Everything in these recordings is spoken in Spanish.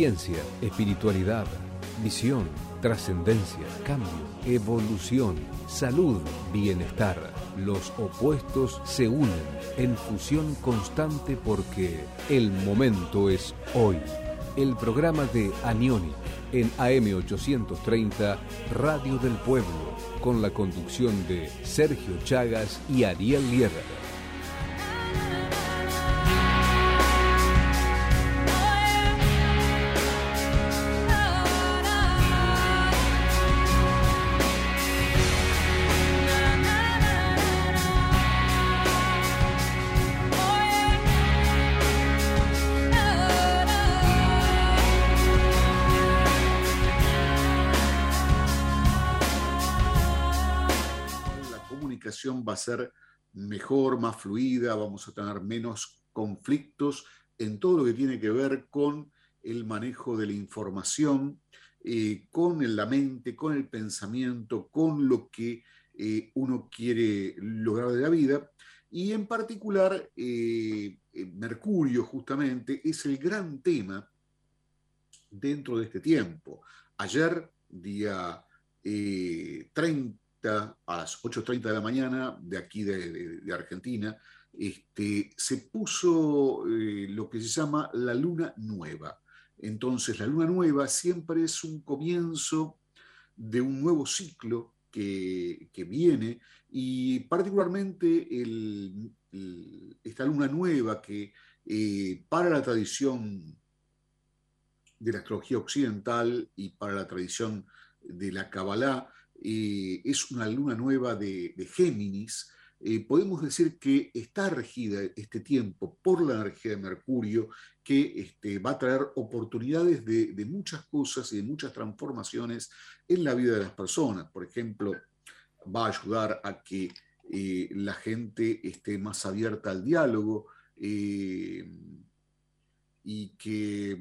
Ciencia, espiritualidad, visión, trascendencia, cambio, evolución, salud, bienestar. Los opuestos se unen en fusión constante porque el momento es hoy. El programa de Anioni en AM830 Radio del Pueblo con la conducción de Sergio Chagas y Ariel Lierra. Va a ser mejor, más fluida, vamos a tener menos conflictos en todo lo que tiene que ver con el manejo de la información, eh, con la mente, con el pensamiento, con lo que eh, uno quiere lograr de la vida. Y en particular, eh, Mercurio justamente es el gran tema dentro de este tiempo. Ayer, día 30 a las 8.30 de la mañana de aquí de, Argentina, este, se puso eh, lo que se llama la luna nueva. Entonces, la luna nueva siempre es un comienzo de un nuevo ciclo que, viene y particularmente esta luna nueva que eh, para la tradición de la astrología occidental y para la tradición de la Kabbalah eh, es una luna nueva de, Géminis, eh, podemos decir que está regida este tiempo por la energía de Mercurio, que este, va a traer oportunidades de, muchas cosas y de muchas transformaciones en la vida de las personas. Por ejemplo, va a ayudar a que eh, la gente esté más abierta al diálogo y que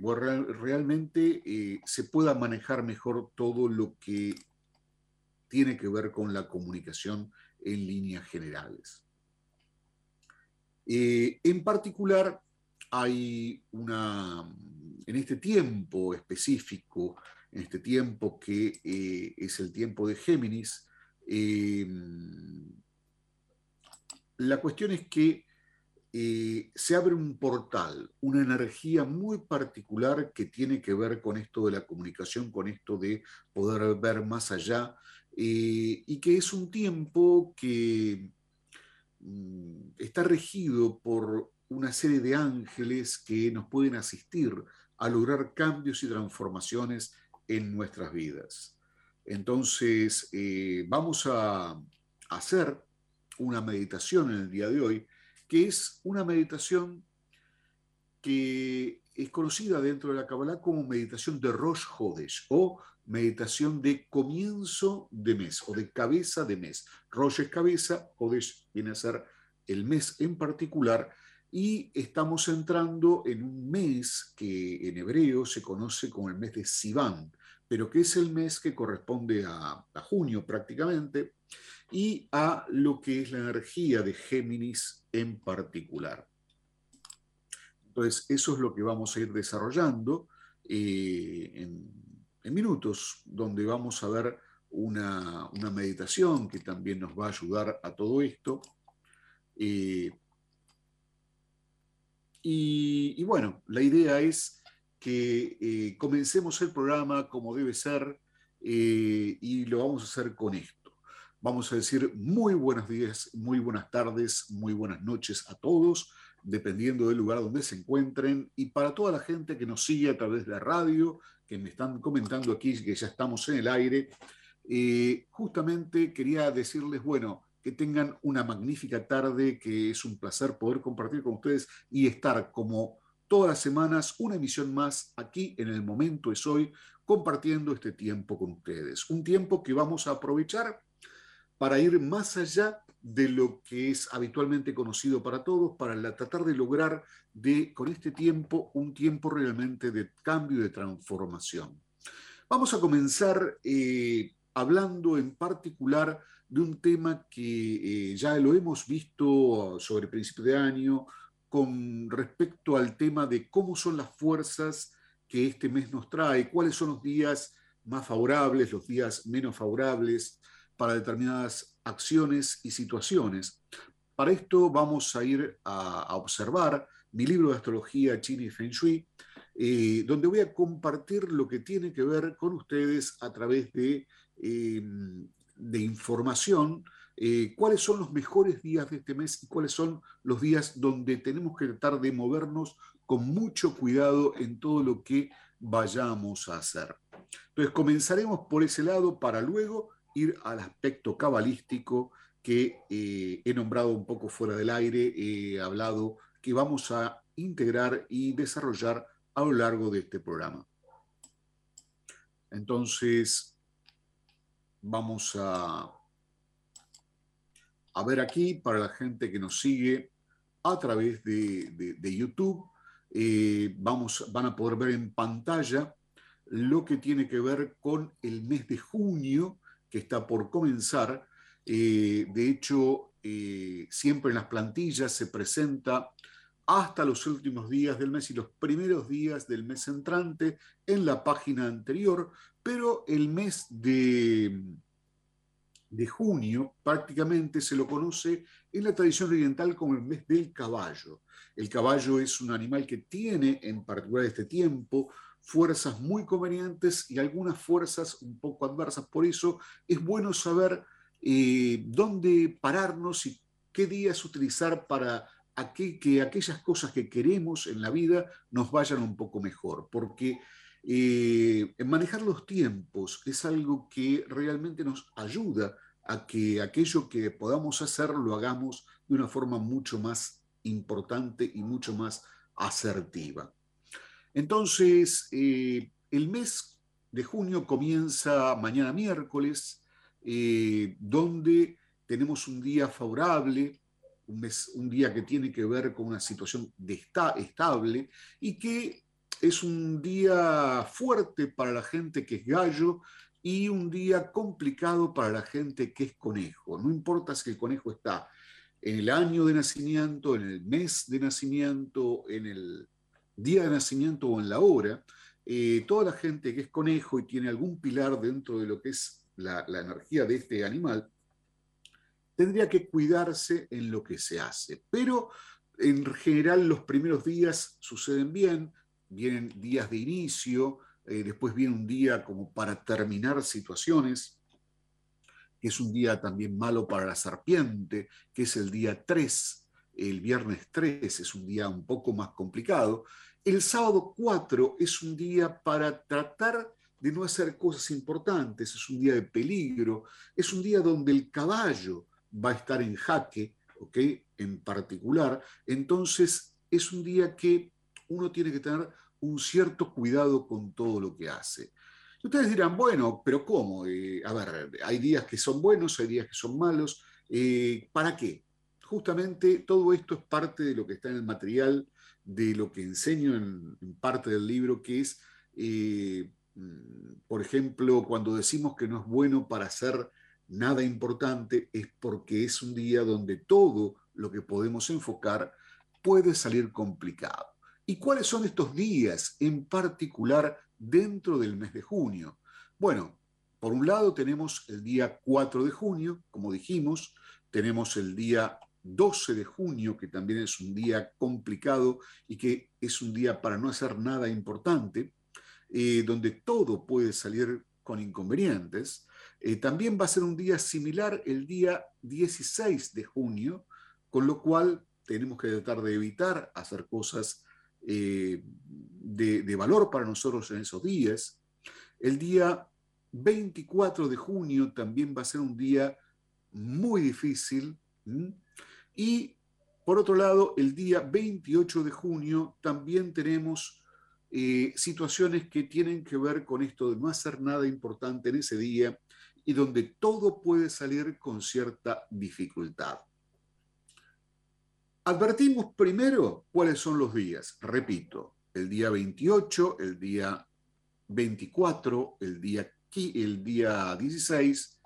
realmente se pueda manejar mejor todo lo que tiene que ver con la comunicación en líneas generales. Eh, en particular, hay una, en este tiempo específico, en este tiempo que eh, es el tiempo de Géminis, eh, la cuestión es que se abre un portal, una energía muy particular que tiene que ver con esto de la comunicación, con esto de poder ver más allá eh, y que es un tiempo que mm, está regido por una serie de ángeles que nos pueden asistir a lograr cambios y transformaciones en nuestras vidas. Entonces, eh, vamos a hacer una meditación en el día de hoy, que es una meditación que es conocida dentro de la Kabbalah como meditación de Rosh Hodesh o meditación de comienzo de mes o de cabeza de mes. Rosh es cabeza, Hodesh viene a ser el mes en particular y estamos entrando en un mes que en hebreo se conoce como el mes de Sivan, pero que es el mes que corresponde a, a junio prácticamente y a lo que es la energía de Géminis en particular. Entonces, eso es lo que vamos a ir desarrollando eh, en, minutos, donde vamos a ver una, meditación que también nos va a ayudar a todo esto. Eh, y, bueno, la idea es que eh, comencemos el programa como debe ser y lo vamos a hacer con esto. Vamos a decir muy buenos días, muy buenas tardes, muy buenas noches a todos dependiendo del lugar donde se encuentren, y para toda la gente que nos sigue a través de la radio, que me están comentando aquí que ya estamos en el aire, eh, justamente quería decirles, bueno, que tengan una magnífica tarde, que es un placer poder compartir con ustedes y estar como todas las semanas, una emisión más aquí en el momento es hoy, compartiendo este tiempo con ustedes. Un tiempo que vamos a aprovechar para ir más allá de lo que es habitualmente conocido para todos, para tratar de lograr de, con este tiempo un tiempo realmente de cambio y de transformación. Vamos a comenzar eh, hablando en particular de un tema que eh, ya lo hemos visto sobre principio de año con respecto al tema de cómo son las fuerzas que este mes nos trae, cuáles son los días más favorables, los días menos favorables para determinadas acciones y situaciones. Para esto vamos a ir a, observar mi libro de astrología China y Feng Shui, eh, donde voy a compartir lo que tiene que ver con ustedes a través de, eh, de información, eh, cuáles son los mejores días de este mes y cuáles son los días donde tenemos que tratar de movernos con mucho cuidado en todo lo que vayamos a hacer. Entonces comenzaremos por ese lado para luego ir al aspecto cabalístico que eh, he nombrado un poco fuera del aire, he hablado que vamos a integrar y desarrollar a lo largo de este programa. Entonces, vamos a, a ver aquí para la gente que nos sigue a través de, YouTube. Eh, vamos, van a poder ver en pantalla lo que tiene que ver con el mes de junio que está por comenzar. Eh, de hecho, eh, siempre en las plantillas se presenta hasta los últimos días del mes y los primeros días del mes entrante en la página anterior, pero el mes de, de junio prácticamente se lo conoce en la tradición oriental como el mes del caballo. El caballo es un animal que tiene, en particular este tiempo, fuerzas muy convenientes y algunas fuerzas un poco adversas. Por eso es bueno saber eh, dónde pararnos y qué días utilizar para que aquellas cosas que queremos en la vida nos vayan un poco mejor. Porque eh, manejar los tiempos es algo que realmente nos ayuda a que aquello que podamos hacer lo hagamos de una forma mucho más importante y mucho más asertiva. Entonces, eh, el mes de junio comienza mañana miércoles, eh, donde tenemos un día favorable, un, mes, un, día que tiene que ver con una situación de estable y que es un día fuerte para la gente que es gallo y un día complicado para la gente que es conejo. No importa si el conejo está en el año de nacimiento, en el mes de nacimiento, en el día de nacimiento o en la hora, eh, toda la gente que es conejo y tiene algún pilar dentro de lo que es la, energía de este animal, tendría que cuidarse en lo que se hace. Pero en general los primeros días suceden bien, vienen días de inicio, eh, después viene un día como para terminar situaciones, que es un día también malo para la serpiente, que es el día 3, el viernes 3 es un día un poco más complicado, el sábado 4 es un día para tratar de no hacer cosas importantes, es un día de peligro, es un día donde el caballo va a estar en jaque, ¿ok? En particular. Entonces, es un día que uno tiene que tener un cierto cuidado con todo lo que hace. Ustedes dirán, bueno, pero ¿cómo? Eh, a ver, hay días que son buenos, hay días que son malos. Eh, ¿Para qué? Justamente todo esto es parte de lo que está en el material de lo que enseño en, parte del libro, que es, eh, mm, por ejemplo, cuando decimos que no es bueno para hacer nada importante, es porque es un día donde todo lo que podemos enfocar puede salir complicado. ¿Y cuáles son estos días en particular dentro del mes de junio? Bueno, por un lado tenemos el día 4 de junio, como dijimos, tenemos el día 12 de junio, que también es un día complicado y que es un día para no hacer nada importante, eh, donde todo puede salir con inconvenientes. Eh, también va a ser un día similar el día 16 de junio, con lo cual tenemos que tratar de evitar hacer cosas eh, de, de, valor para nosotros en esos días. El día 24 de junio también va a ser un día muy difícil. Y por otro lado, el día 28 de junio también tenemos eh, situaciones que tienen que ver con esto de no hacer nada importante en ese día y donde todo puede salir con cierta dificultad. Advertimos primero cuáles son los días. Repito, el día 28, el día 24, el día, el día 16,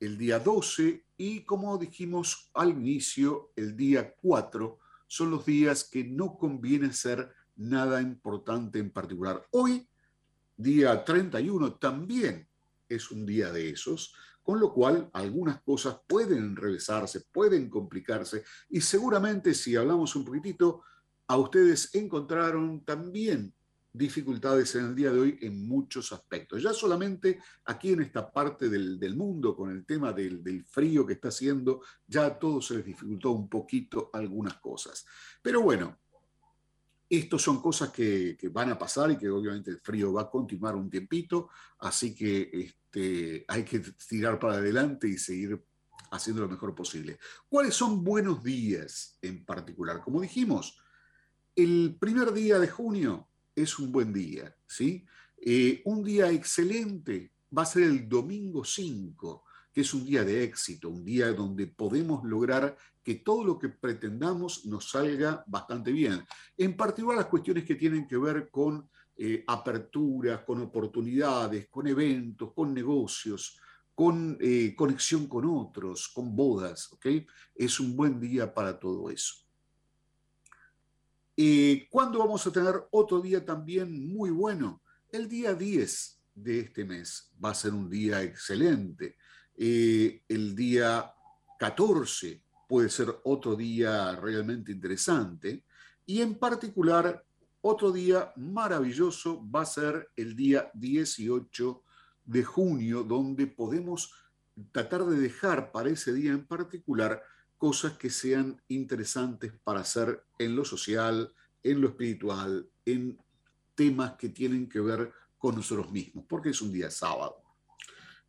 el día 12 y como dijimos al inicio, el día 4 son los días que no conviene hacer nada importante en particular. Hoy, día 31, también es un día de esos, con lo cual algunas cosas pueden enrevesarse, pueden complicarse y seguramente si hablamos un poquitito, a ustedes encontraron también dificultades en el día de hoy en muchos aspectos. Ya solamente aquí en esta parte del, mundo, con el tema del, del, frío que está haciendo, ya a todos se les dificultó un poquito algunas cosas. Pero bueno, estos son cosas que, van a pasar y que obviamente el frío va a continuar un tiempito, así que este, hay que tirar para adelante y seguir haciendo lo mejor posible. ¿Cuáles son buenos días en particular? Como dijimos, el primer día de junio es un buen día, ¿sí? Eh, un día excelente va a ser el domingo 5 que es un día de éxito, un día donde podemos lograr que todo lo que pretendamos nos salga bastante bien. En particular las cuestiones que tienen que ver con eh, aperturas, con oportunidades, con eventos, con negocios, con eh, conexión con otros, con bodas. Es un buen día para todo eso. Eh, ¿Cuándo vamos a tener otro día también muy bueno? El día 10 de este mes va a ser un día excelente. Eh, el día 14 puede ser otro día realmente interesante. Y en particular, otro día maravilloso va a ser el día 18 de junio, donde podemos tratar de dejar para ese día en particular cosas que sean interesantes para hacer en lo social, en lo espiritual, en temas que tienen que ver con nosotros mismos, porque es un día sábado.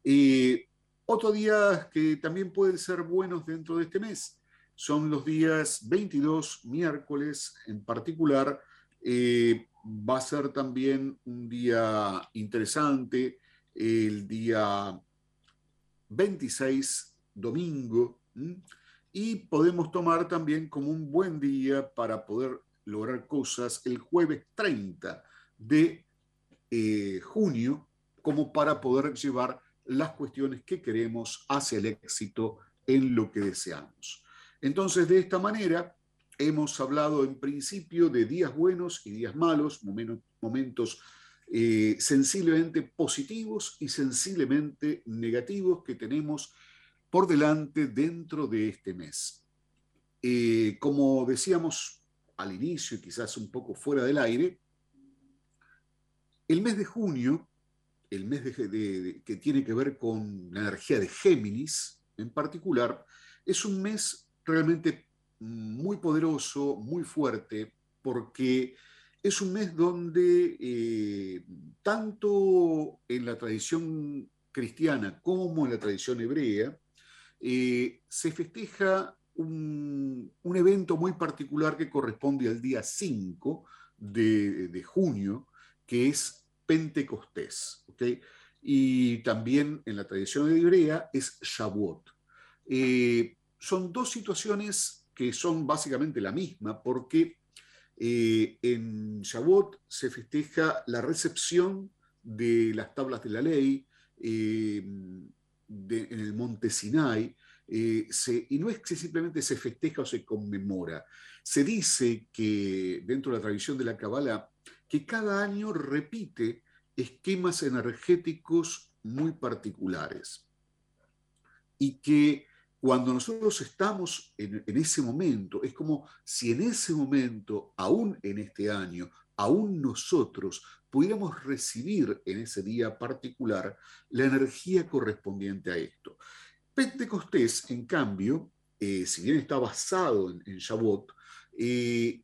Eh, otros días que también pueden ser buenos dentro de este mes son los días 22, miércoles en particular. Eh, va a ser también un día interesante, el día 26, domingo, y podemos tomar también como un buen día para poder lograr cosas el jueves 30 de eh, junio, como para poder llevar las cuestiones que queremos hacia el éxito en lo que deseamos. Entonces, de esta manera, hemos hablado en principio de días buenos y días malos, momentos eh, sensiblemente positivos y sensiblemente negativos que tenemos por delante dentro de este mes. Eh, como decíamos al inicio y quizás un poco fuera del aire, el mes de junio el mes que tiene que ver con la energía de Géminis en particular, es un mes realmente muy poderoso, muy fuerte, porque es un mes donde eh, tanto en la tradición cristiana como en la tradición hebrea, eh, se festeja un, evento muy particular que corresponde al día 5 de, de junio, que es Pentecostés. Y también en la tradición hebrea es Shavuot. Eh, son dos situaciones que son básicamente la misma porque eh, en Shavuot se festeja la recepción de las tablas de la ley en el monte Sinai, y no es que simplemente se festeja o se conmemora. Se dice que dentro de la tradición de la Kabbalah que cada año repite esquemas energéticos muy particulares y que cuando nosotros estamos en, ese momento, es como si en ese momento, aún en este año, aún nosotros pudiéramos recibir en ese día particular la energía correspondiente a esto. Pentecostés, en cambio, eh, si bien está basado en, en Shavuot, eh,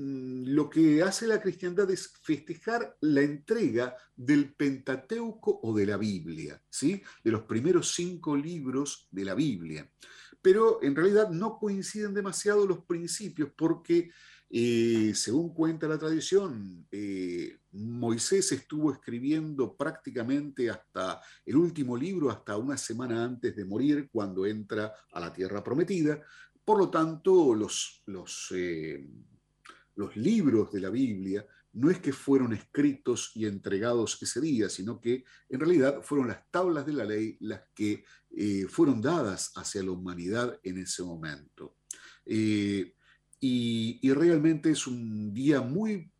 Mm, lo que hace la cristiandad es festejar la entrega del Pentateuco o de la Biblia, ¿sí? de los primeros cinco libros de la Biblia. Pero en realidad no coinciden demasiado los principios porque, eh, según cuenta la tradición, eh, Moisés estuvo escribiendo prácticamente hasta el último libro, hasta una semana antes de morir, cuando entra a la tierra prometida. Por lo tanto, eh, los libros de la Biblia no es que fueron escritos y entregados ese día, sino que en realidad fueron las tablas de la ley las que eh, fueron dadas hacia la humanidad en ese momento. Y, realmente es un día muy,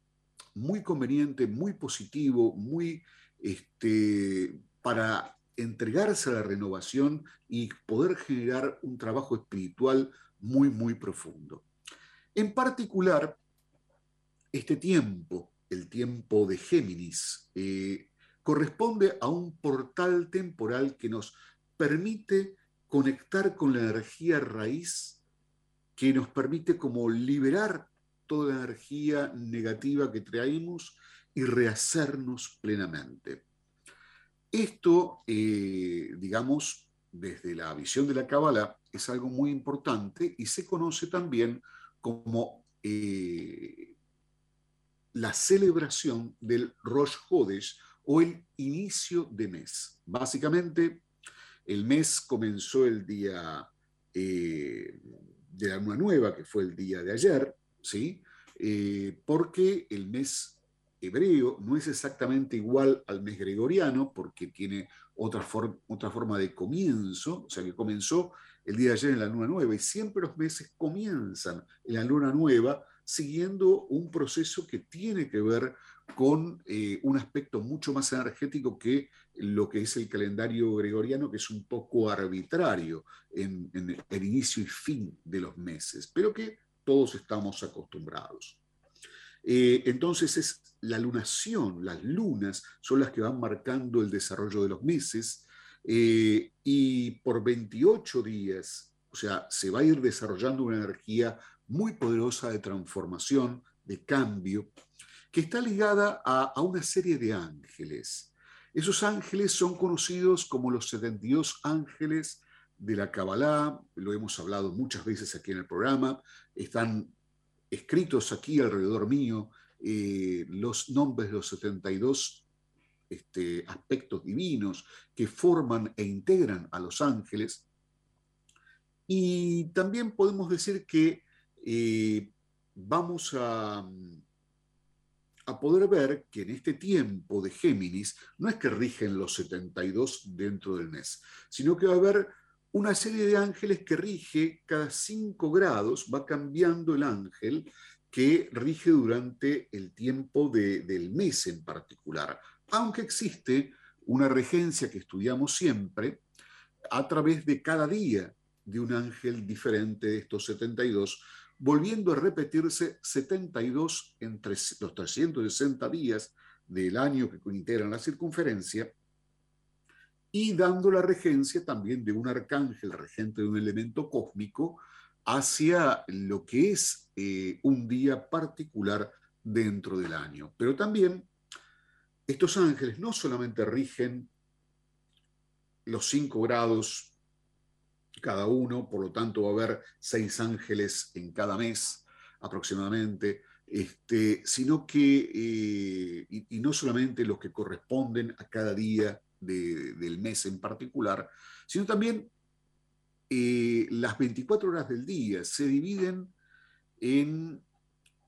muy conveniente, muy positivo, muy este, para entregarse a la renovación y poder generar un trabajo espiritual muy, muy profundo. En particular, este tiempo, el tiempo de Géminis, eh, corresponde a un portal temporal que nos permite conectar con la energía raíz, que nos permite como liberar toda la energía negativa que traemos y rehacernos plenamente. Esto, eh, digamos, desde la visión de la Cábala, es algo muy importante y se conoce también como eh, la celebración del Rosh Hodesh o el inicio de mes. Básicamente, el mes comenzó el día eh, de la luna nueva, que fue el día de ayer, ¿sí? Eh, porque el mes hebreo no es exactamente igual al mes gregoriano, porque tiene otra, otra forma de comienzo, o sea que comenzó el día de ayer en la luna nueva, y siempre los meses comienzan en la luna nueva, siguiendo un proceso que tiene que ver con eh, un aspecto mucho más energético que lo que es el calendario gregoriano, que es un poco arbitrario en, el inicio y fin de los meses, pero que todos estamos acostumbrados. Eh, entonces es la lunación, las lunas son las que van marcando el desarrollo de los meses eh, y por 28 días, o sea, se va a ir desarrollando una energía muy poderosa de transformación, de cambio, que está ligada a, una serie de ángeles. Esos ángeles son conocidos como los 72 ángeles de la Kabbalah, lo hemos hablado muchas veces aquí en el programa, están escritos aquí alrededor mío eh, los nombres de los 72 este, aspectos divinos que forman e integran a los ángeles. Y también podemos decir que eh, vamos a, a poder ver que en este tiempo de Géminis no es que rigen los 72 dentro del mes, sino que va a haber una serie de ángeles que rige cada 5 grados, va cambiando el ángel que rige durante el tiempo del mes en particular, aunque existe una regencia que estudiamos siempre a través de cada día de un ángel diferente de estos 72, volviendo a repetirse 72 entre los 360 días del año que integran la circunferencia, y dando la regencia también de un arcángel regente de un elemento cósmico hacia lo que es eh, un día particular dentro del año. Pero también estos ángeles no solamente rigen los cinco grados cada uno, por lo tanto va a haber seis ángeles en cada mes aproximadamente, este, sino que, eh, y, no solamente los que corresponden a cada día del mes en particular, sino también eh, las 24 horas del día se dividen en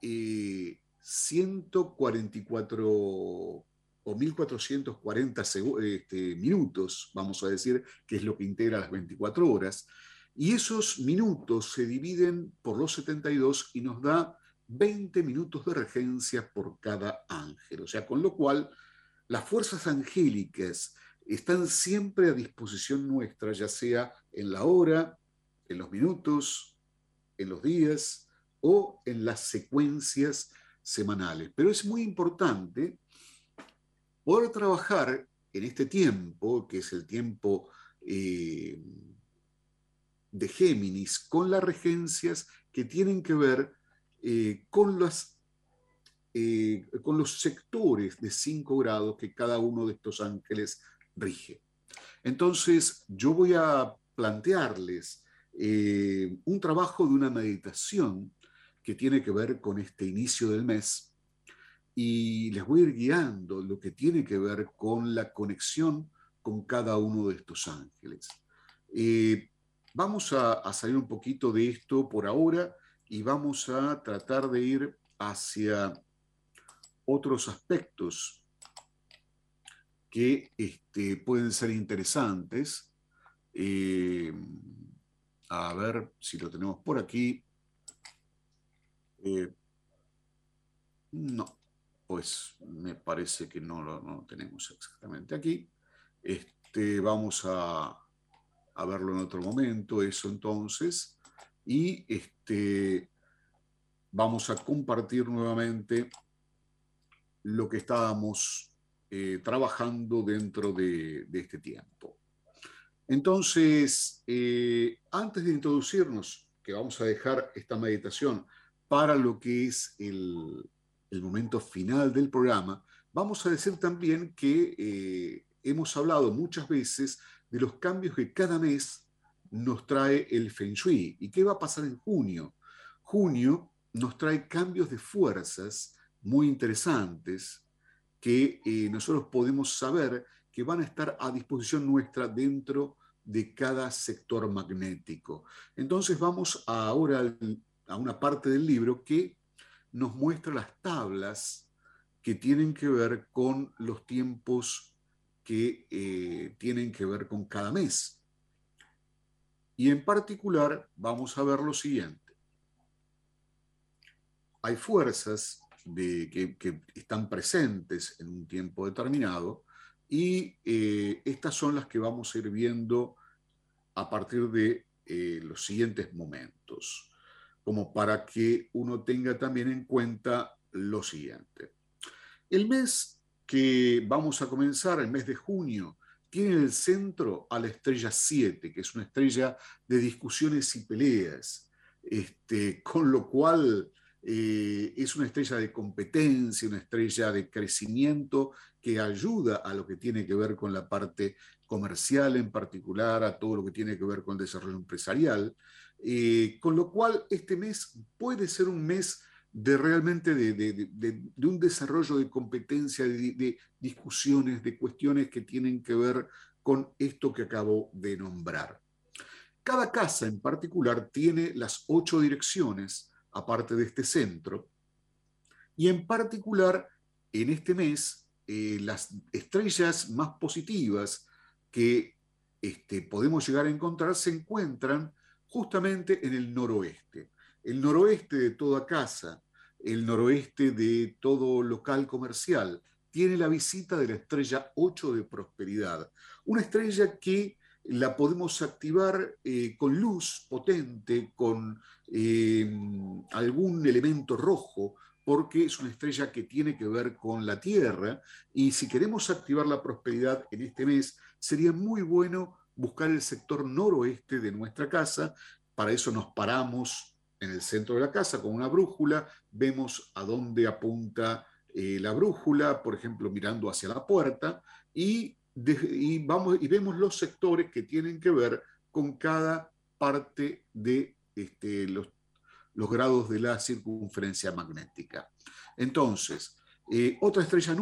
144 eh, o 1440 este, minutos, vamos a decir, que es lo que integra las 24 horas, y esos minutos se dividen por los 72 y nos da 20 minutos de regencia por cada ángel. O sea, con lo cual las fuerzas angélicas están siempre a disposición nuestra, ya sea en la hora, en los minutos, en los días o en las secuencias semanales. Pero es muy importante poder trabajar en este tiempo, que es el tiempo eh, de Géminis, con las regencias que tienen que ver eh, con, eh, con los sectores de cinco grados que cada uno de estos ángeles rige. Entonces, yo voy a plantearles un trabajo de una meditación que tiene que ver con este inicio del mes y les voy a ir guiando lo que tiene que ver con la conexión con cada uno de estos ángeles. Eh, vamos a, salir un poquito de esto por ahora y vamos a tratar de ir hacia otros aspectos que este, pueden ser interesantes. Eh, a ver si lo tenemos por aquí. Eh, no, pues me parece que no lo, tenemos exactamente aquí. Este, vamos a, verlo en otro momento, eso entonces. Y este, vamos a compartir nuevamente lo que estábamos eh, trabajando dentro de, este tiempo. Entonces, eh, antes de introducirnos, que vamos a dejar esta meditación para lo que es el, momento final del programa, vamos a decir también que eh, hemos hablado muchas veces de los cambios que cada mes nos trae el Feng Shui. ¿Y qué va a pasar en junio? Junio nos trae cambios de fuerzas muy interesantes que eh, nosotros podemos saber que van a estar a disposición nuestra dentro de cada sector magnético. Entonces vamos ahora a una parte del libro que nos muestra las tablas que tienen que ver con los tiempos que eh, tienen que ver con cada mes. Y en particular vamos a ver lo siguiente. Hay fuerzas que, están presentes en un tiempo determinado y eh, estas son las que vamos a ir viendo a partir de eh, los siguientes momentos, como para que uno tenga también en cuenta lo siguiente. El mes que vamos a comenzar, el mes de junio, tiene en el centro a la estrella 7, que es una estrella de discusiones y peleas, este, con lo cual eh, es una estrella de competencia, una estrella de crecimiento que ayuda a lo que tiene que ver con la parte comercial en particular, a todo lo que tiene que ver con el desarrollo empresarial, eh, con lo cual este mes puede ser un mes de realmente de, un desarrollo de competencia, de, discusiones, de cuestiones que tienen que ver con esto que acabo de nombrar. Cada casa en particular tiene las ocho direcciones aparte de este centro. Y en particular, en este mes, eh, las estrellas más positivas que este, podemos llegar a encontrar se encuentran justamente en el noroeste. El noroeste de toda casa, el noroeste de todo local comercial, tiene la visita de la estrella 8 de prosperidad, una estrella que la podemos activar eh, con luz potente, con eh, algún elemento rojo, porque es una estrella que tiene que ver con la Tierra y si queremos activar la prosperidad en este mes, sería muy bueno buscar el sector noroeste de nuestra casa. Para eso nos paramos en el centro de la casa con una brújula, vemos a dónde apunta eh, la brújula, por ejemplo, mirando hacia la puerta, y vamos, y vemos los sectores que tienen que ver con cada parte de este, los, los, grados de la circunferencia magnética. Entonces, eh, otra estrella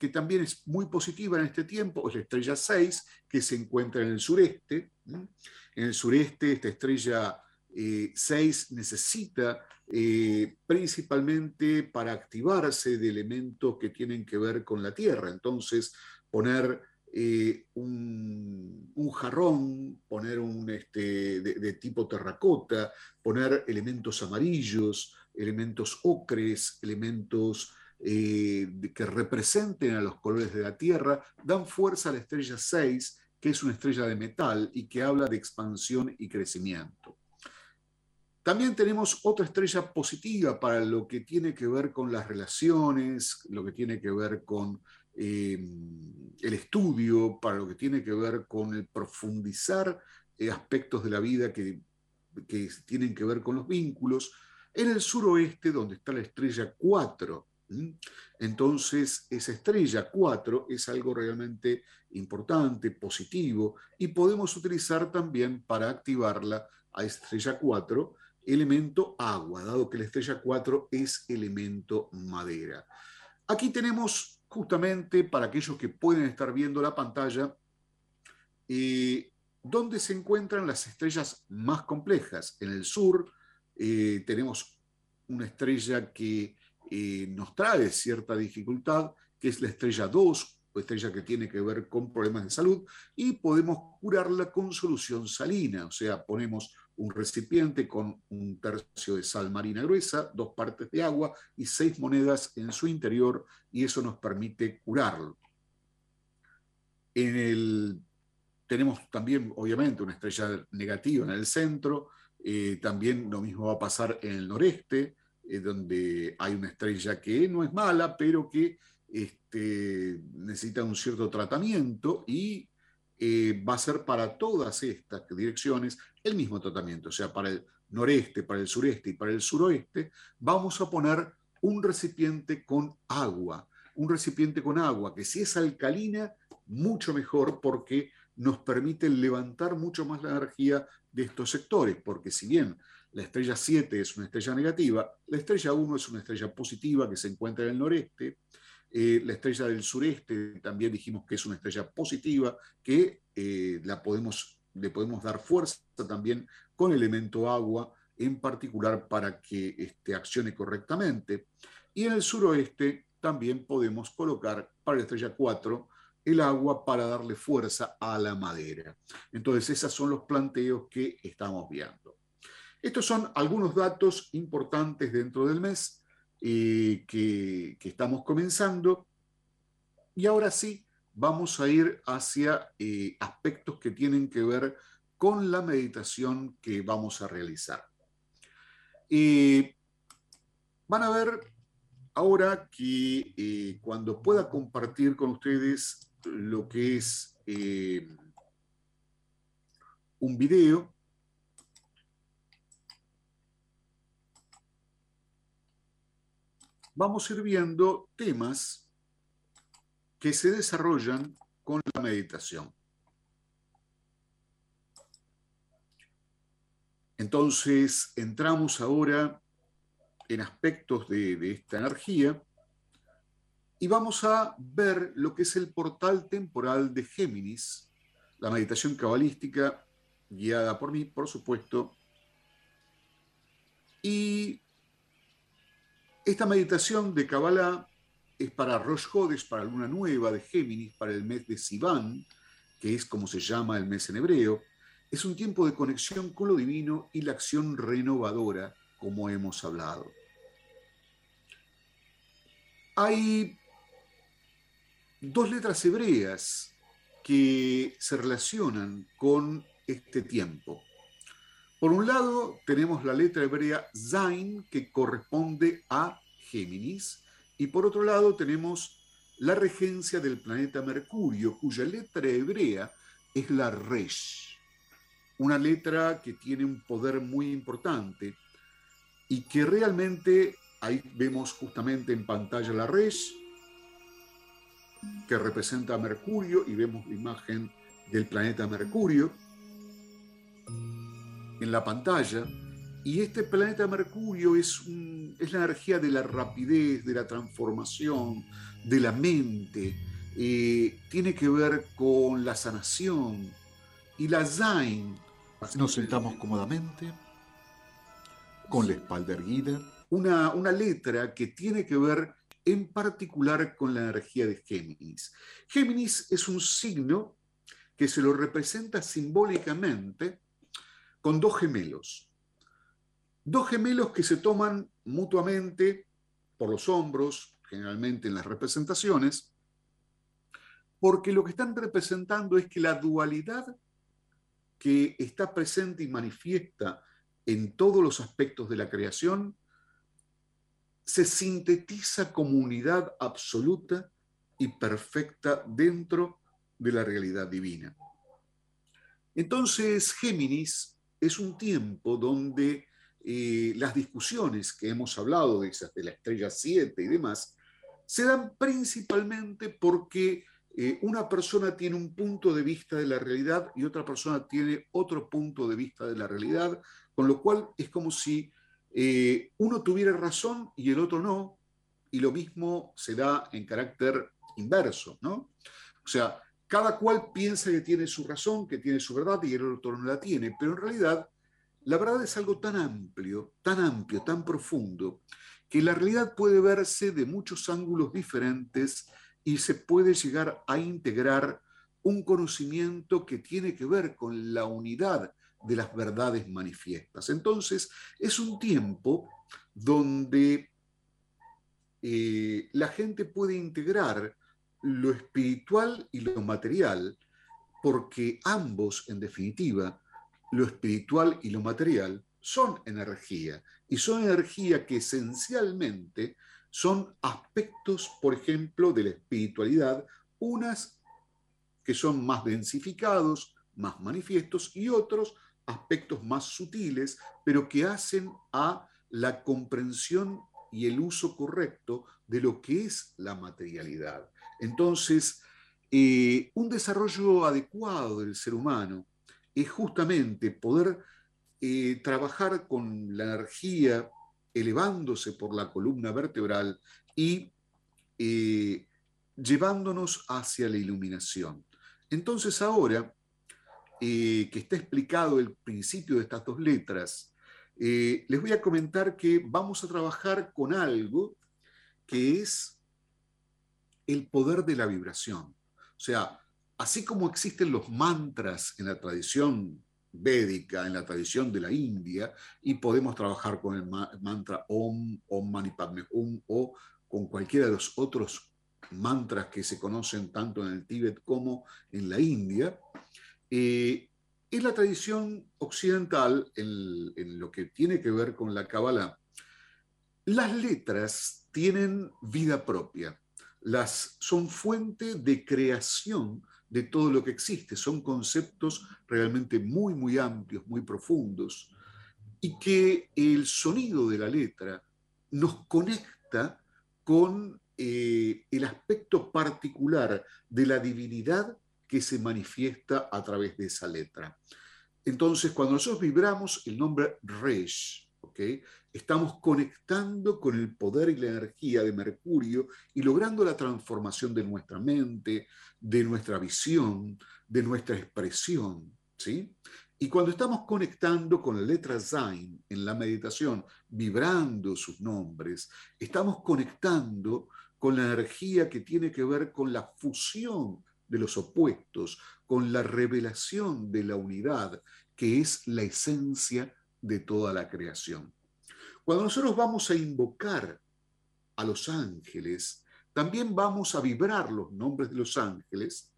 que también es muy positiva en este tiempo es la estrella 6, que se encuentra en el sureste. En el sureste, esta estrella 6 eh, necesita eh, principalmente para activarse de elementos que tienen que ver con la Tierra. Entonces, poner eh, un, jarrón, poner un este, de, tipo terracota, poner elementos amarillos, elementos ocres, elementos eh, que representen a los colores de la Tierra, dan fuerza a la estrella 6, que es una estrella de metal y que habla de expansión y crecimiento. También tenemos otra estrella positiva para lo que tiene que ver con las relaciones, lo que tiene que ver con Em, el estudio, para lo que tiene que ver con el profundizar eh, aspectos de la vida que, que, tienen que ver con los vínculos, en el suroeste, donde está la estrella 4. Entonces, esa estrella 4 es algo realmente importante, positivo, y podemos utilizar también para activarla a estrella 4 elemento agua, dado que la estrella 4 es elemento madera. Aquí tenemos justamente para aquellos que pueden estar viendo la pantalla, eh, donde se encuentran las estrellas más complejas. En el sur eh, tenemos una estrella que eh, nos trae cierta dificultad, que es la estrella 2, o estrella que tiene que ver con problemas de salud, y podemos curarla con solución salina, o sea, ponemos un recipiente con un tercio de sal marina gruesa, dos partes de agua y seis monedas en su interior, y eso nos permite curarlo. En el, tenemos también, obviamente, una estrella negativa en el centro, eh, también lo mismo va a pasar en el noreste, eh, donde hay una estrella que no es mala, pero que este, necesita un cierto tratamiento y eh, va a ser para todas estas direcciones el mismo tratamiento, o sea, para el noreste, para el sureste y para el suroeste, vamos a poner un recipiente con agua, un recipiente con agua que si es alcalina, mucho mejor porque nos permite levantar mucho más la energía de estos sectores, porque si bien la estrella 7 es una estrella negativa, la estrella 1 es una estrella positiva que se encuentra en el noreste, eh, la estrella del sureste también dijimos que es una estrella positiva, que eh, la podemos, le podemos dar fuerza también con elemento agua, en particular para que este, accione correctamente. Y en el suroeste también podemos colocar para la estrella 4 el agua para darle fuerza a la madera. Entonces, esos son los planteos que estamos viendo. Estos son algunos datos importantes dentro del mes eh, que, estamos comenzando. Y ahora sí, vamos a ir hacia eh, aspectos que tienen que ver con la meditación que vamos a realizar. Eh, van a ver ahora que cuando pueda compartir con ustedes lo que es un video, vamos a ir viendo temas que se desarrollan con la meditación. Entonces, entramos ahora en aspectos de, esta energía y vamos a ver lo que es el portal temporal de Géminis, la meditación cabalística guiada por mí, por supuesto, y esta meditación de Kabbalah es para Rosh Hodesh, para Luna Nueva de Géminis, para el mes de Sivan, que es como se llama el mes en hebreo. Es un tiempo de conexión con lo divino y la acción renovadora, como hemos hablado. Hay dos letras hebreas que se relacionan con este tiempo. Por un lado, tenemos la letra hebrea Zain, que corresponde a Géminis, y por otro lado tenemos la regencia del planeta Mercurio, cuya letra hebrea es la Resh, una letra que tiene un poder muy importante y que realmente ahí vemos justamente en pantalla la Resh, que representa a Mercurio, y vemos la imagen del planeta Mercurio en la pantalla. Y este planeta Mercurio es, es la energía de la rapidez, de la transformación, de la mente. Eh, tiene que ver con la sanación. Y la Zain, nos sentamos cómodamente, con la espalda erguida. Una, una letra que tiene que ver en particular con la energía de Géminis. Géminis es un signo que se lo representa simbólicamente con dos gemelos. Dos gemelos que se toman mutuamente por los hombros, generalmente en las representaciones, porque lo que están representando es que la dualidad que está presente y manifiesta en todos los aspectos de la creación se sintetiza como unidad absoluta y perfecta dentro de la realidad divina. Entonces, Géminis es un tiempo donde eh, las discusiones que hemos hablado de esas de la estrella 7 y demás, se dan principalmente porque eh, una persona tiene un punto de vista de la realidad y otra persona tiene otro punto de vista de la realidad, con lo cual es como si eh, uno tuviera razón y el otro no, y lo mismo se da en carácter inverso, ¿no? O sea, cada cual piensa que tiene su razón, que tiene su verdad y el otro no la tiene, pero en realidad la verdad es algo tan amplio, tan amplio, tan profundo, que la realidad puede verse de muchos ángulos diferentes y se puede llegar a integrar un conocimiento que tiene que ver con la unidad de las verdades manifiestas. Entonces, es un tiempo donde eh, la gente puede integrar lo espiritual y lo material, porque ambos, en definitiva, lo espiritual y lo material, son energía. Y son energía que esencialmente son aspectos, por ejemplo, de la espiritualidad, unas que son más densificados, más manifiestos, y otros aspectos más sutiles, pero que hacen a la comprensión y el uso correcto de lo que es la materialidad. Entonces, eh, un desarrollo adecuado del ser humano es justamente poder eh, trabajar con la energía elevándose por la columna vertebral y eh, llevándonos hacia la iluminación. Entonces ahora que está explicado el principio de estas dos letras, les voy a comentar que vamos a trabajar con algo que es el poder de la vibración. O sea, así como existen los mantras en la tradición védica, en la tradición de la India, y podemos trabajar con el mantra Om, Om Mani Padme Hum, o con cualquiera de los otros mantras que se conocen tanto en el Tíbet como en la India, eh, en la tradición occidental, en, en, lo que tiene que ver con la Kabbalah, las letras tienen vida propia las, son fuente de creación de todo lo que existe. Son conceptos realmente muy, muy amplios, muy profundos, y que el sonido de la letra nos conecta con eh, el aspecto particular de la divinidad que se manifiesta a través de esa letra. Entonces, cuando nosotros vibramos el nombre Resh, Estamos conectando con el poder y la energía de Mercurio y logrando la transformación de nuestra mente, de nuestra visión, de nuestra expresión, ¿sí? Y cuando estamos conectando con la letra Zain en la meditación, vibrando sus nombres, estamos conectando con la energía que tiene que ver con la fusión de los opuestos, con la revelación de la unidad, que es la esencia de toda la creación. Cuando nosotros vamos a invocar a los ángeles, también vamos a vibrar los nombres de los ángeles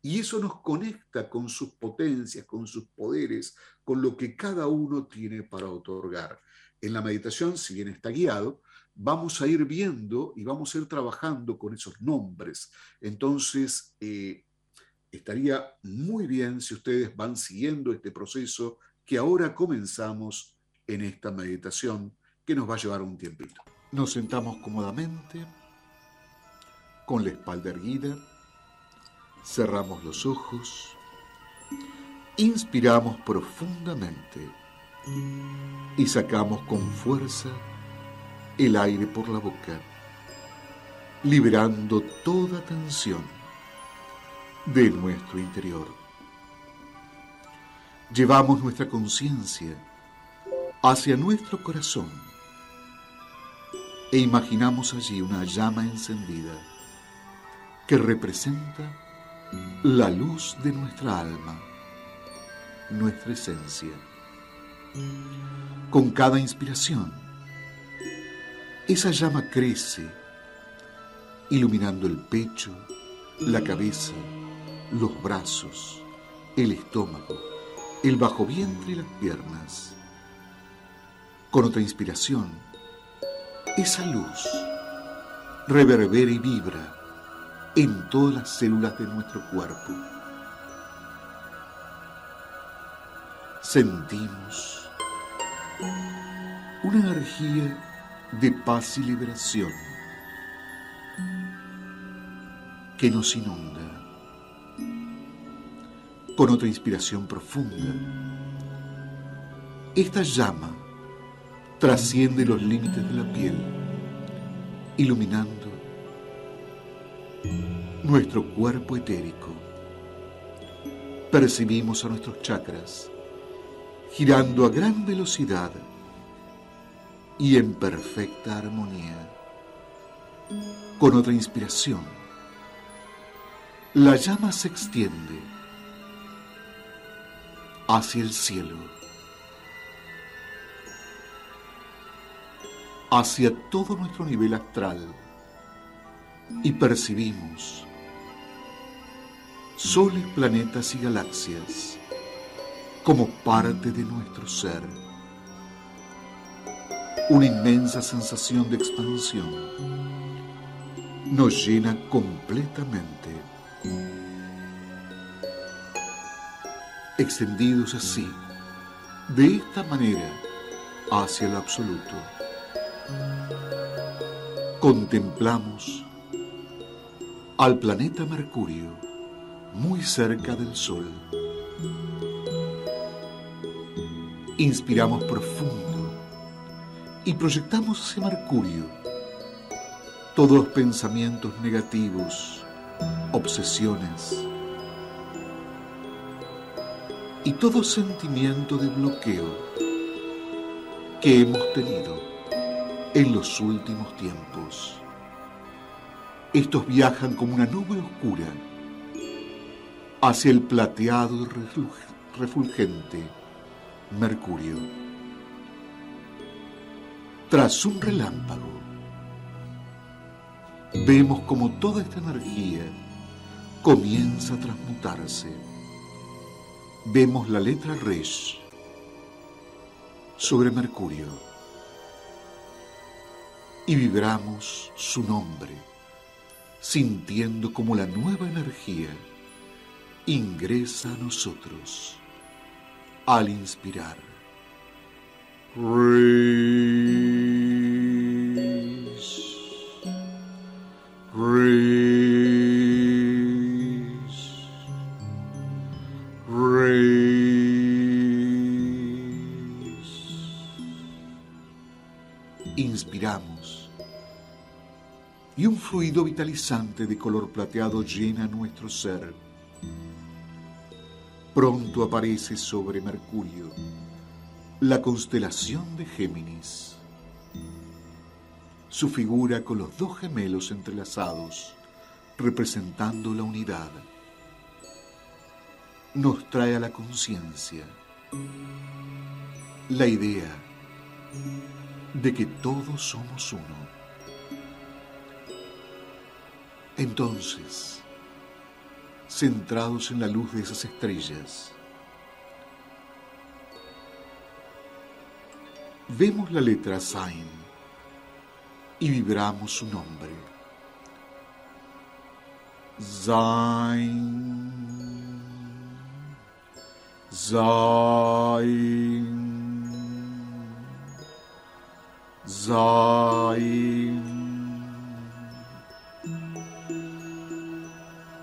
y eso nos conecta con sus potencias, con sus poderes, con lo que cada uno tiene para otorgar. En la meditación, si bien está guiado, vamos a ir viendo y vamos a ir trabajando con esos nombres. Entonces, eh, estaría muy bien si ustedes van siguiendo este proceso que ahora comenzamos en esta meditación que nos va a llevar un tiempito. Nos sentamos cómodamente, con la espalda erguida, cerramos los ojos, inspiramos profundamente y sacamos con fuerza el aire por la boca, liberando toda tensión de nuestro interior llevamos nuestra conciencia hacia nuestro corazón e imaginamos allí una llama encendida que representa la luz de nuestra alma, nuestra esencia. Con cada inspiración, esa llama crece, iluminando el pecho, la cabeza, los brazos, el estómago el bajo vientre y las piernas. Con otra inspiración, esa luz reverbera y vibra en todas las células de nuestro cuerpo. Sentimos una energía de paz y liberación que nos inunda con otra inspiración profunda. Esta llama trasciende los límites de la piel, iluminando nuestro cuerpo etérico. Percibimos a nuestros chakras girando a gran velocidad y en perfecta armonía. Con otra inspiración, la llama se extiende hacia el cielo, hacia todo nuestro nivel astral y percibimos soles, planetas y galaxias como parte de nuestro ser. Una inmensa sensación de expansión nos llena completamente. Extendidos así, de esta manera, hacia el absoluto, contemplamos al planeta Mercurio muy cerca del Sol. Inspiramos profundo y proyectamos hacia Mercurio todos los pensamientos negativos, obsesiones y todo sentimiento de bloqueo que hemos tenido en los últimos tiempos. Estos viajan como una nube oscura hacia el plateado y refulgente Mercurio. Tras un relámpago, vemos como toda esta energía comienza a transmutarse. Vemos la letra Resh sobre Mercurio y vibramos su nombre, sintiendo como la nueva energía ingresa a nosotros al inspirar. Inspiramos fluido vitalizante de color plateado llena nuestro ser pronto aparece sobre Mercurio la constelación de Géminis. Su figura con los dos gemelos entrelazados, representando la unidad, nos trae a la conciencia la idea de que todos somos uno. Entonces, centrados en la luz de esas estrellas. Vemos la letra Zain y vibramos su nombre. Zain.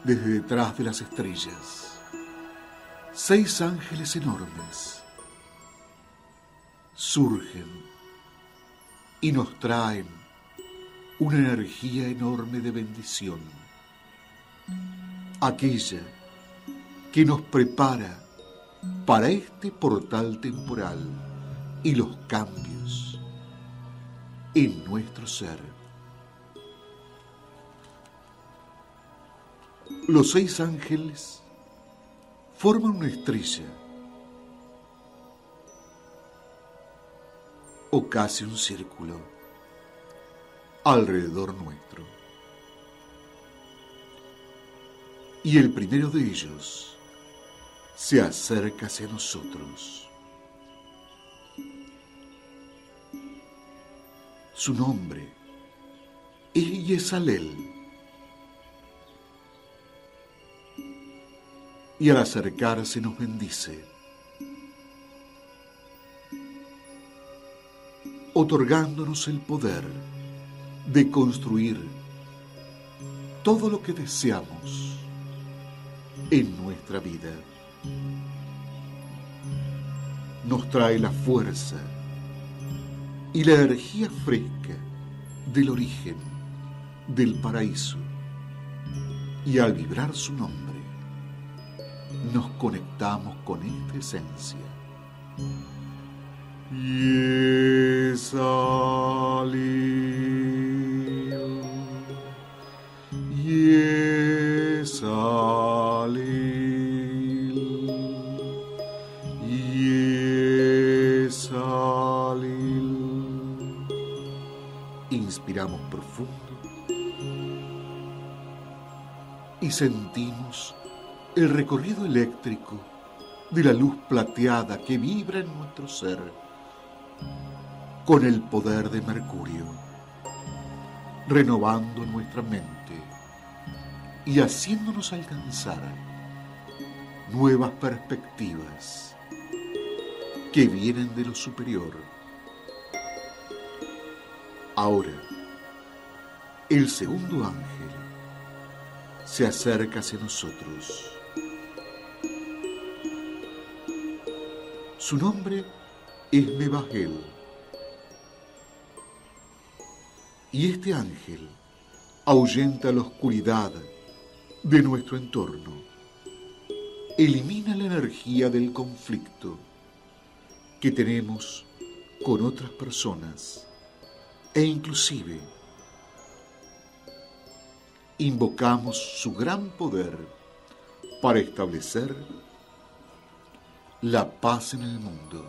Desde detrás de las estrellas. Seis ángeles enormes surgen y nos traen una energía enorme de bendición, aquella que nos prepara para este portal temporal y los cambios en nuestro ser. Los seis ángeles forman una estrella o casi un círculo alrededor nuestro. Y el primero de ellos se acerca hacia nosotros. Su nombre es Yesalel y al acercarse nos bendice, otorgándonos el poder de construir todo lo que deseamos en nuestra vida. Nos trae la fuerza y la energía fresca del origen del paraíso y al vibrar su nombre nos conectamos con esta esencia. Y salió. Inspiramos profundo y sentimos el recorrido eléctrico de la luz plateada que vibra en nuestro ser con el poder de Mercurio, renovando nuestra mente y haciéndonos alcanzar nuevas perspectivas que vienen de lo superior. Ahora, el segundo ángel se acerca hacia nosotros. Su nombre es Mebahel Y este ángel ahuyenta la oscuridad de nuestro entorno, elimina la energía del conflicto que tenemos con otras personas e inclusive invocamos su gran poder para establecer la paz en el mundo.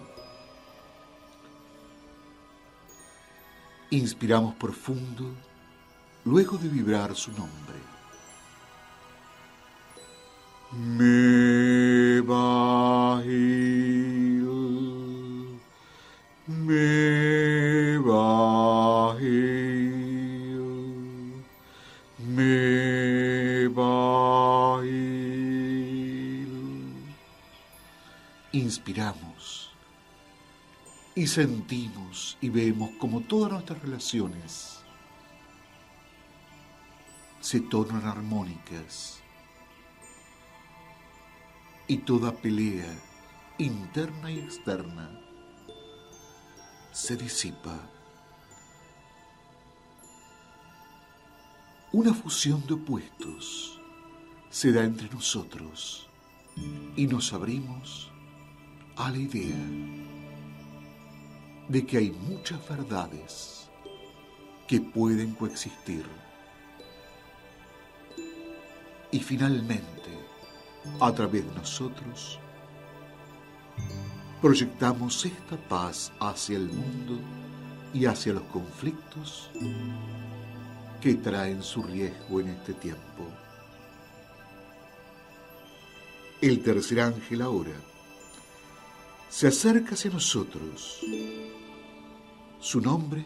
Inspiramos profundo luego de vibrar su nombre. Me bajil, Inspiramos y sentimos y vemos como todas nuestras relaciones se tornan armónicas y toda pelea interna y externa se disipa. Una fusión de opuestos se da entre nosotros y nos abrimos a la idea de que hay muchas verdades que pueden coexistir. Y finalmente, a través de nosotros, proyectamos esta paz hacia el mundo y hacia los conflictos que traen su riesgo en este tiempo. El tercer ángel ahora se acerca hacia nosotros su nombre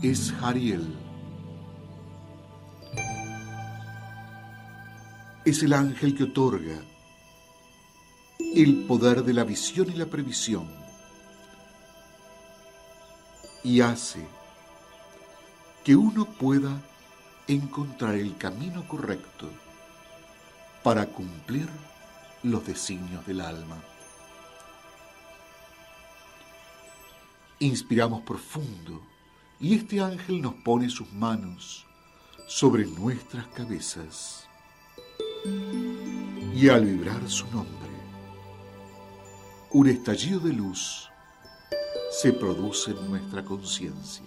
es Jariel. Es el ángel que otorga el poder de la visión y la previsión y hace que uno pueda encontrar el camino correcto para cumplir los designios del alma. Inspiramos profundo y este ángel nos pone sus manos sobre nuestras cabezas. Y al vibrar su nombre, un estallido de luz se produce en nuestra conciencia.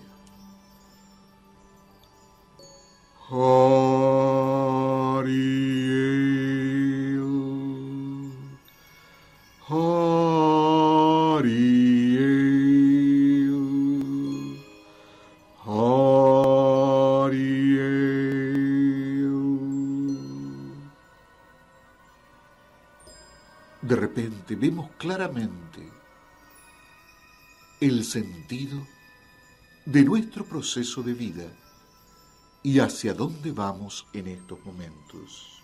vemos claramente el sentido de nuestro proceso de vida y hacia dónde vamos en estos momentos.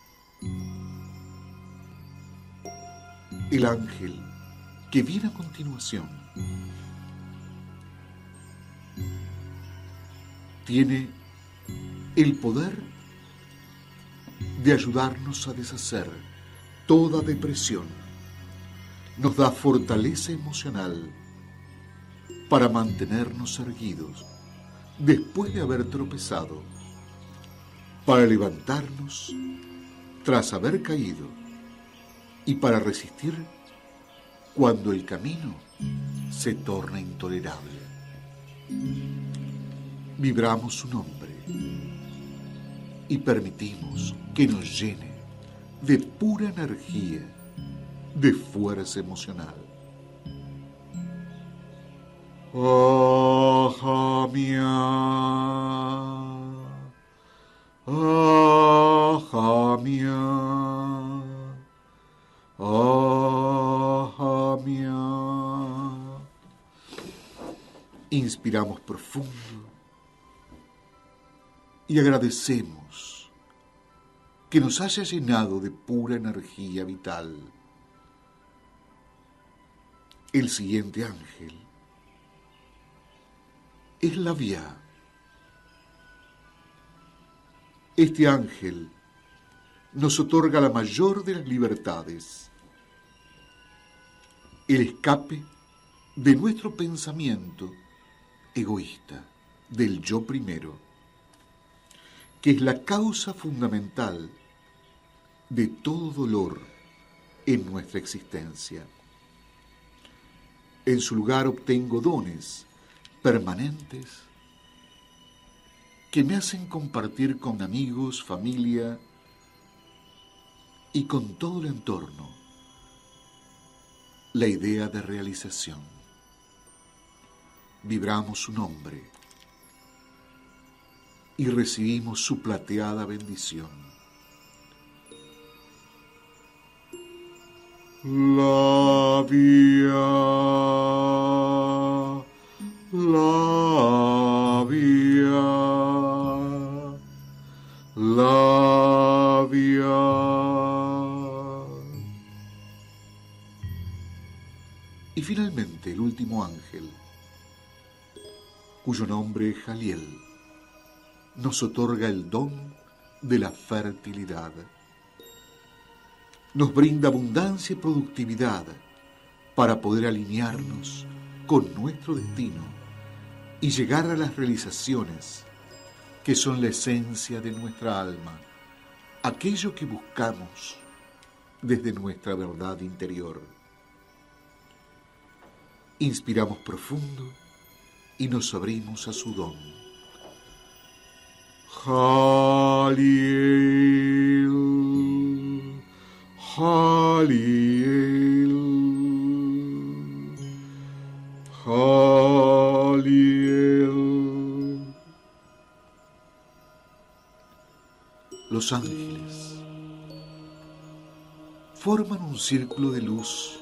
El ángel que viene a continuación tiene el poder de ayudarnos a deshacer toda depresión nos da fortaleza emocional para mantenernos erguidos después de haber tropezado, para levantarnos tras haber caído y para resistir cuando el camino se torna intolerable. Vibramos su nombre y permitimos que nos llene de pura energía, de fuerza emocional. Ahamia. Ahamia. Ahamia. Inspiramos profundo y agradecemos que nos haya llenado de pura energía vital. El siguiente ángel es la vía. Este ángel nos otorga la mayor de las libertades, el escape de nuestro pensamiento egoísta, del yo primero, que es la causa fundamental de todo dolor en nuestra existencia. En su lugar obtengo dones permanentes que me hacen compartir con amigos, familia y con todo el entorno la idea de realización. Vibramos su nombre y recibimos su plateada bendición. Y finalmente el último ángel, cuyo nombre es Jaliel, nos otorga el don de la fertilidad. Nos brinda abundancia y productividad para poder alinearnos con nuestro destino y llegar a las realizaciones que son la esencia de nuestra alma, aquello que buscamos desde nuestra verdad interior. Inspiramos profundo y nos abrimos a su don. Jalil, Los ángeles forman un círculo de luz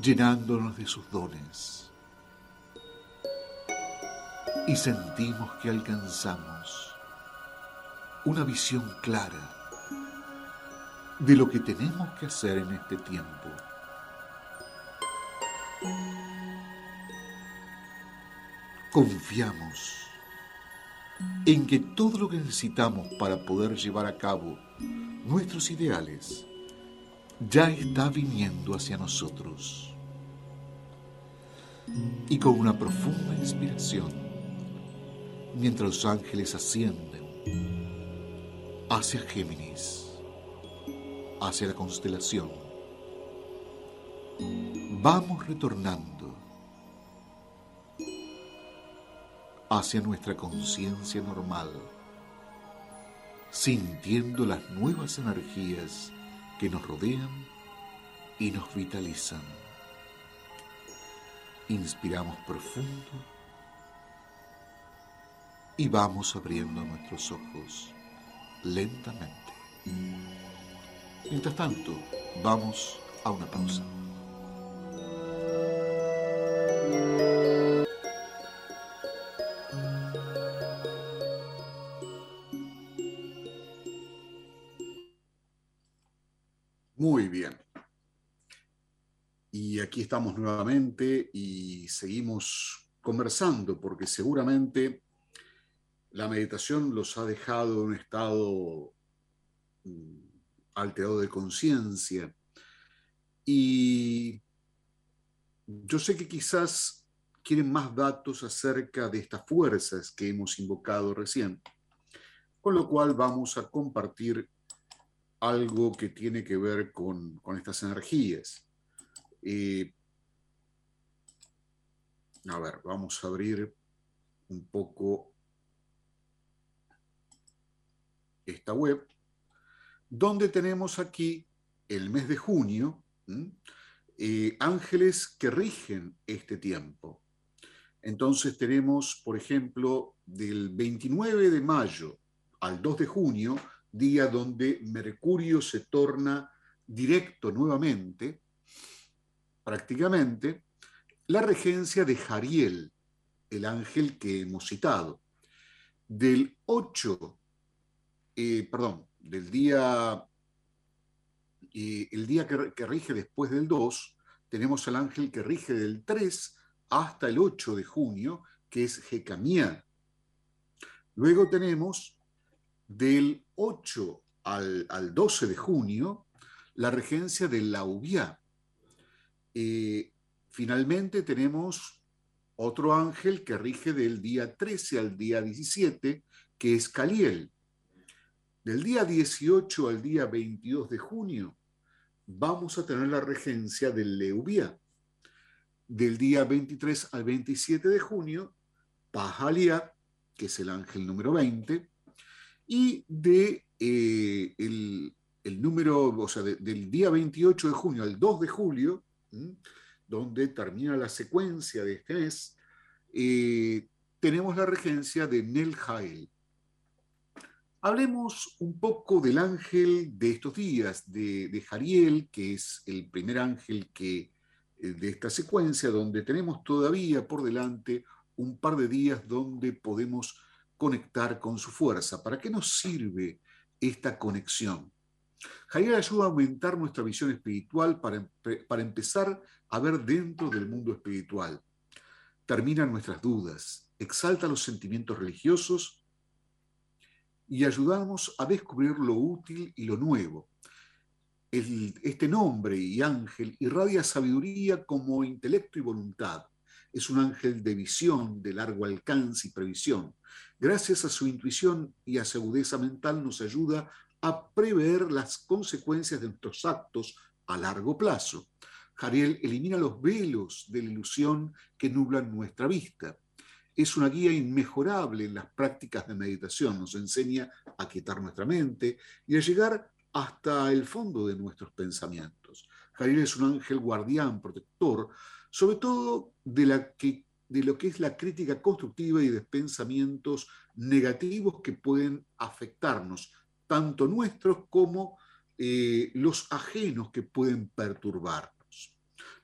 llenándonos de sus dones. Y sentimos que alcanzamos una visión clara de lo que tenemos que hacer en este tiempo. Confiamos en que todo lo que necesitamos para poder llevar a cabo nuestros ideales ya está viniendo hacia nosotros. Y con una profunda inspiración, mientras los ángeles ascienden hacia Géminis, hacia la constelación, vamos retornando hacia nuestra conciencia normal, sintiendo las nuevas energías que nos rodean y nos vitalizan. Inspiramos profundo y vamos abriendo nuestros ojos lentamente. Mientras tanto, vamos a una pausa. Muy bien. Y aquí estamos nuevamente y seguimos conversando porque seguramente la meditación los ha dejado en un estado mm, alterado de conciencia. Y yo sé que quizás quieren más datos acerca de estas fuerzas que hemos invocado recién, con lo cual vamos a compartir algo que tiene que ver con, estas energías. A ver, vamos a abrir un poco esta web, donde tenemos aquí el mes de junio, eh, ángeles que rigen este tiempo. Entonces tenemos, por ejemplo, del 29 de mayo al 2 de junio, día donde Mercurio se torna directo nuevamente, prácticamente, la regencia de Jariel, el ángel que hemos citado. Del 8, eh, perdón, del día, eh, el día que, que, rige después del 2, tenemos al ángel que rige del 3 hasta el 8 de junio, que es Jecamía. Luego tenemos del 8 al, 12 de junio la regencia de Laubiá. Eh, finalmente tenemos otro ángel que rige del día 13 al día 17, que es Caliel. Del día 18 al día 22 de junio vamos a tener la regencia del Leubía del día 23 al 27 de junio, Pajalia, que es el ángel número 20, y de eh, el, número, del día 28 de junio al 2 de julio, donde termina la secuencia de este mes, eh, tenemos la regencia de Nel Jael. Hablemos un poco del ángel de estos días, de, Jariel, que es el primer ángel que eh, de esta secuencia donde tenemos todavía por delante un par de días donde podemos conectar con su fuerza. ¿Para qué nos sirve esta conexión? Jair ayuda a aumentar nuestra visión espiritual para, para empezar a ver dentro del mundo espiritual. Termina nuestras dudas, exalta los sentimientos religiosos y ayudamos a descubrir lo útil y lo nuevo, este nombre y ángel irradia sabiduría como intelecto y voluntad. Es un ángel de visión, de largo alcance y previsión. Gracias a su intuición y a su agudeza mental nos ayuda a prever las consecuencias de nuestros actos a largo plazo. Jariel elimina los velos de la ilusión que nublan nuestra vista. Es una guía inmejorable en las prácticas de meditación. Nos enseña a quietar nuestra mente y a llegar hasta el fondo de nuestros pensamientos. Javier es un ángel guardián, protector, sobre todo de, lo que es la crítica constructiva y de pensamientos negativos que pueden afectarnos, tanto nuestros como eh, los ajenos que pueden perturbarnos.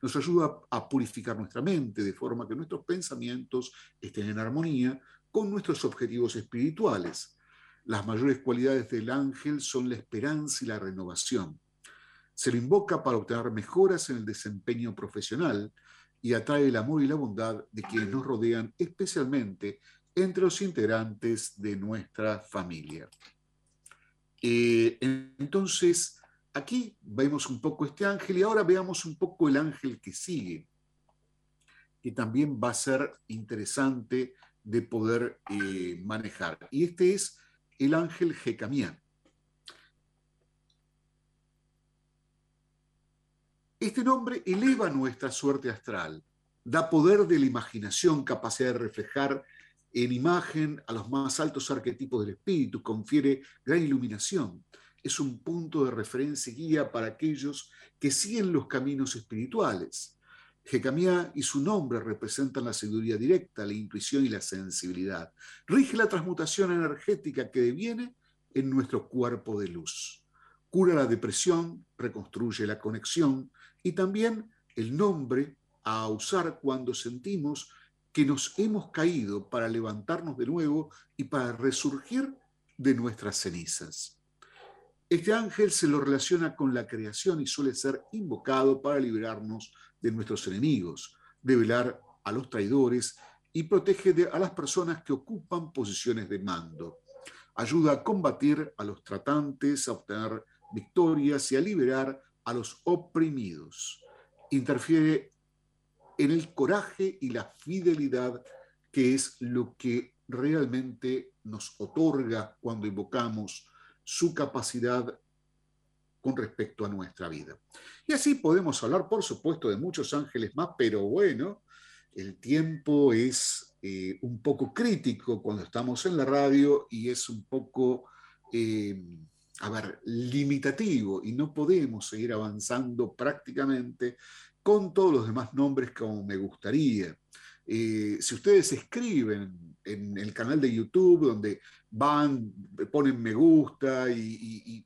Nos ayuda a purificar nuestra mente de forma que nuestros pensamientos estén en armonía con nuestros objetivos espirituales las mayores cualidades del ángel son la esperanza y la renovación. Se lo invoca para obtener mejoras en el desempeño profesional y atrae el amor y la bondad de quienes nos rodean, especialmente entre los integrantes de nuestra familia. Eh, entonces, aquí vemos un poco este ángel y ahora veamos un poco el ángel que sigue, que también va a ser interesante de poder eh, manejar. Y este es el ángel Jecamián. Este nombre eleva nuestra suerte astral, da poder de la imaginación, capacidad de reflejar en imagen a los más altos arquetipos del espíritu, confiere gran iluminación. Es un punto de referencia y guía para aquellos que siguen los caminos espirituales. Jecamía y su nombre representan la sabiduría directa, la intuición y la sensibilidad. Rige la transmutación energética que deviene en nuestro cuerpo de luz. Cura la depresión, reconstruye la conexión y también el nombre a usar cuando sentimos que nos hemos caído para levantarnos de nuevo y para resurgir de nuestras cenizas. Este ángel se lo relaciona con la creación y suele ser invocado para liberarnos de nuestros enemigos, develar a los traidores y protege a las personas que ocupan posiciones de mando. Ayuda a combatir a los tratantes, a obtener victorias y a liberar a los oprimidos. Interfiere en el coraje y la fidelidad, que es lo que realmente nos otorga cuando invocamos su capacidad con respecto a nuestra vida. Y así podemos hablar, por supuesto, de muchos ángeles más, pero bueno, el tiempo es eh, un poco crítico cuando estamos en la radio y es un poco, eh, a ver, limitativo y no podemos seguir avanzando prácticamente con todos los demás nombres como me gustaría. Eh, si ustedes escriben en el canal de YouTube, donde van, ponen me gusta y,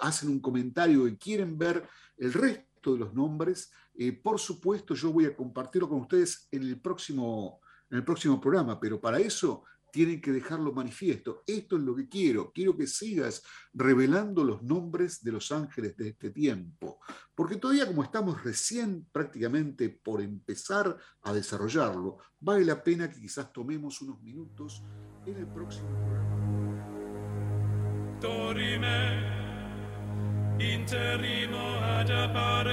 hacen un comentario y quieren ver el resto de los nombres, eh, por supuesto yo voy a compartirlo con ustedes en el próximo, en el próximo programa, pero para eso tienen que dejarlo manifiesto. Esto es lo que quiero. Quiero que sigas revelando los nombres de los ángeles de este tiempo. Porque todavía como estamos recién prácticamente por empezar a desarrollarlo, vale la pena que quizás tomemos unos minutos en el próximo programa.